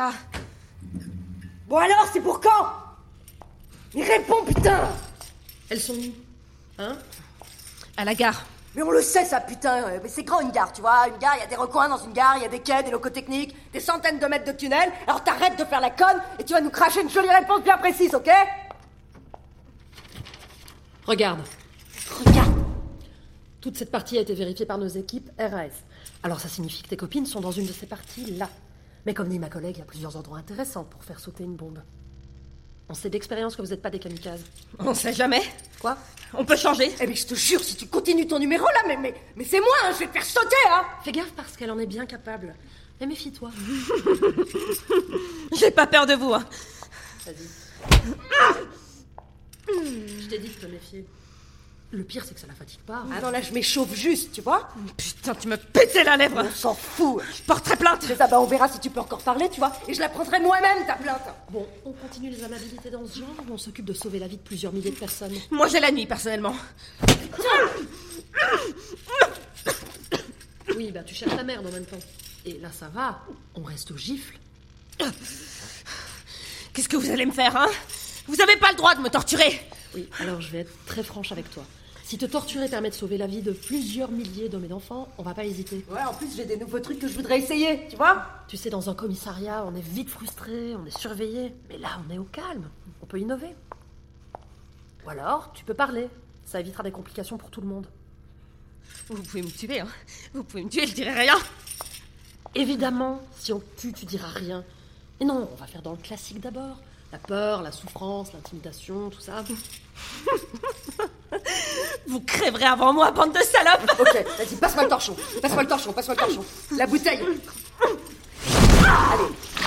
Pas Bon alors, c'est pour quand? Mais réponds, putain Elles sont où? Hein? À la gare. Mais on le sait, ça, putain Mais c'est grand, une gare, tu vois Une gare, il y a des recoins dans une gare, il y a des quais, des locaux techniques, des centaines de mètres de tunnels. Alors t'arrêtes de faire la conne et tu vas nous cracher une jolie réponse bien précise, ok? Regarde. Regarde Toute cette partie a été vérifiée par nos équipes RAS. Alors ça signifie que tes copines sont dans une de ces parties-là. Mais comme dit ma collègue, il y a plusieurs endroits intéressants pour faire sauter une bombe. On sait d'expérience que vous n'êtes pas des kamikazes. On sait jamais. Quoi? On peut changer. Eh mais je te jure, si tu continues ton numéro là, mais, mais, mais c'est moi, hein, je vais te faire sauter, hein Fais gaffe parce qu'elle en est bien capable. Mais méfie-toi. J'ai pas peur de vous. Hein. Vas-y. Je t'ai dit de te méfier. Le pire, c'est que ça la fatigue pas. Ah non, là, je m'échauffe juste, tu vois Putain, tu me pétais la lèvre. On s'en fout Je porterai plainte. C'est ça, bah on verra si tu peux encore parler, tu vois Et je la prendrai moi-même, ta plainte Bon, on continue les amabilités dans ce genre ou on s'occupe de sauver la vie de plusieurs milliers de personnes? Moi, j'ai la nuit, personnellement. Oui, bah tu cherches ta merde en même temps. Et là, ça va. On reste au gifle. Qu'est-ce que vous allez me faire, hein? Vous avez pas le droit de me torturer. Oui, alors je vais être très franche avec toi. Si te torturer permet de sauver la vie de plusieurs milliers d'hommes et d'enfants, on va pas hésiter. Ouais, en plus, j'ai des nouveaux trucs que je voudrais essayer, tu vois Tu sais, dans un commissariat, on est vite frustré, on est surveillé. Mais là, on est au calme. On peut innover. Ou alors, tu peux parler. Ça évitera des complications pour tout le monde. Vous pouvez me tuer, hein Vous pouvez me tuer, je dirai rien. Évidemment, si on tue, tu diras rien. Et non, on va faire dans le classique d'abord. La peur, la souffrance, l'intimidation, tout ça. Vous crèverez avant moi, bande de salopes. Ok, vas-y, passe-moi le torchon. Passe-moi le torchon, passe-moi le torchon. La bouteille.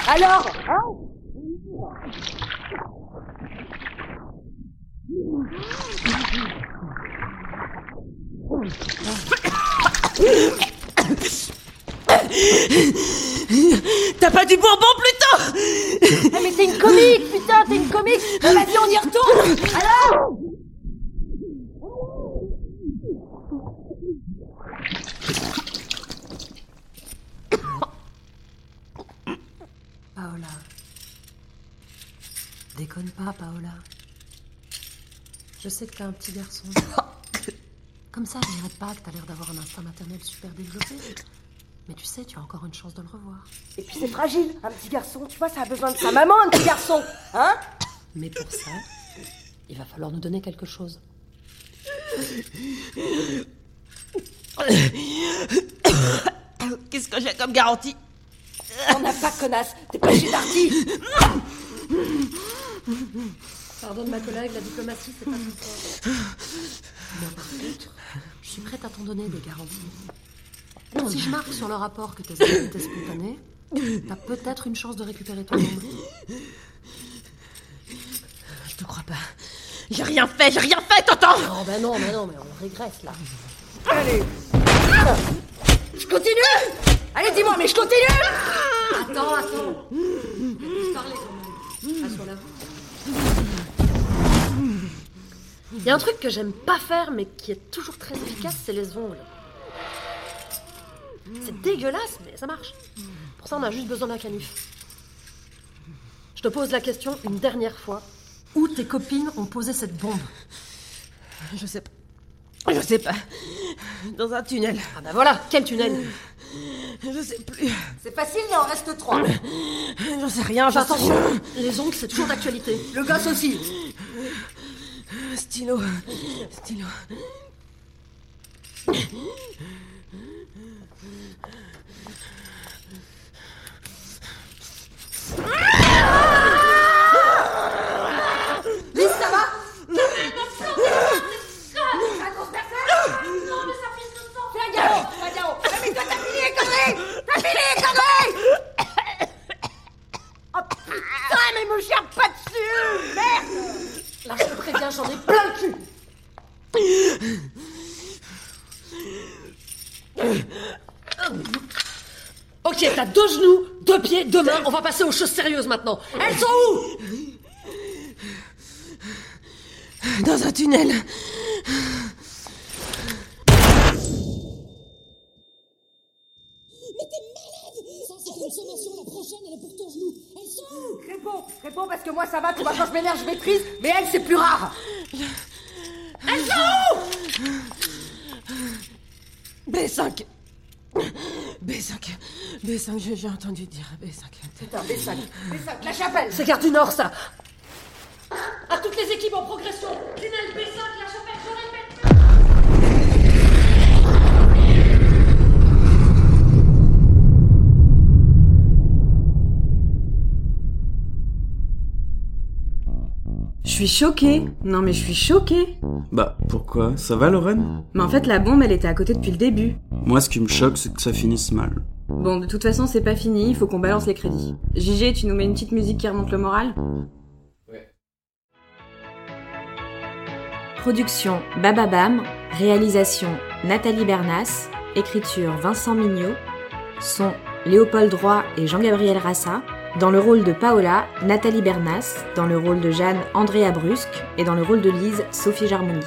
Allez, alors T'as pas du bourbon plutôt? Eh, mais t'es une comique, putain, t'es une comique Bah, Vas-y, on y retourne Alors Déconne pas, Paola. Je sais que t'es un petit garçon. Comme ça, je dirais pas que t'as l'air d'avoir un instinct maternel super développé. Mais tu sais, tu as encore une chance de le revoir. Et puis c'est fragile, un petit garçon, tu vois, ça a besoin de sa maman, un petit garçon Hein? Mais pour ça, il va falloir nous donner quelque chose. Qu'est-ce que j'ai comme garantie? On n'a pas, connasse T'es pas chez Darty Pardonne ma collègue, la diplomatie, c'est pas mon fort. Moi, par contre, je suis prête à t'en donner des garanties. Si je marque sur le rapport que tes amis étaient spontanés, t'as peut-être une chance de récupérer ton nombre. Je te crois pas. J'ai rien fait, j'ai rien fait, t'entends Oh ben non, mais non, mais on régresse là. Allez Je continue Allez, dis-moi, mais je continue Attends, attends. Laisse parler quand même. Assois là. Il y a un truc que j'aime pas faire, mais qui est toujours très efficace, c'est les ongles. C'est dégueulasse, mais ça marche. Pour ça, on a juste besoin d'un canif. Je te pose la question une dernière fois. Où tes copines ont posé cette bombe? Je sais pas. Je sais pas. Dans un tunnel. Ah bah voilà, quel tunnel? Je sais plus. C'est facile, il en reste trois. J'en sais rien, j'attends. Les ongles, c'est toujours d'actualité. Le gosse aussi. Stylo. Stylo. Putain, mais me gère pas dessus Merde Là, je te préviens, j'en ai plein le cul. Ok, t'as deux genoux, deux pieds, deux mains. On va passer aux choses sérieuses maintenant. Elles sont où? Dans un tunnel. Réponds Réponds parce que moi ça va, tu vois, quand je m'énerve, je maîtrise, mais elle, c'est plus rare B5. B5. B5, j'ai- j'ai entendu dire B5. Putain, B5, B5, la chapelle C'est Gare du Nord, ça. À toutes les équipes en progression. Tunnel B5, la chapelle, suis choquée. Non mais je suis choquée. Bah, pourquoi? Ça va, Lorraine? Mais en fait, la bombe, elle était à côté depuis le début. Moi, ce qui me choque, c'est que ça finisse mal. Bon, de toute façon, c'est pas fini, il faut qu'on balance les crédits. JG, tu nous mets une petite musique qui remonte le moral? Production Bababam, réalisation Nathalie Bernas, écriture Vincent Mignot, son Léopold Roy et Jean-Gabriel Rassa, dans le rôle de Paola, Nathalie Bernas, dans le rôle de Jeanne Andrea Brusque et dans le rôle de Lise Sophie Jarmoni.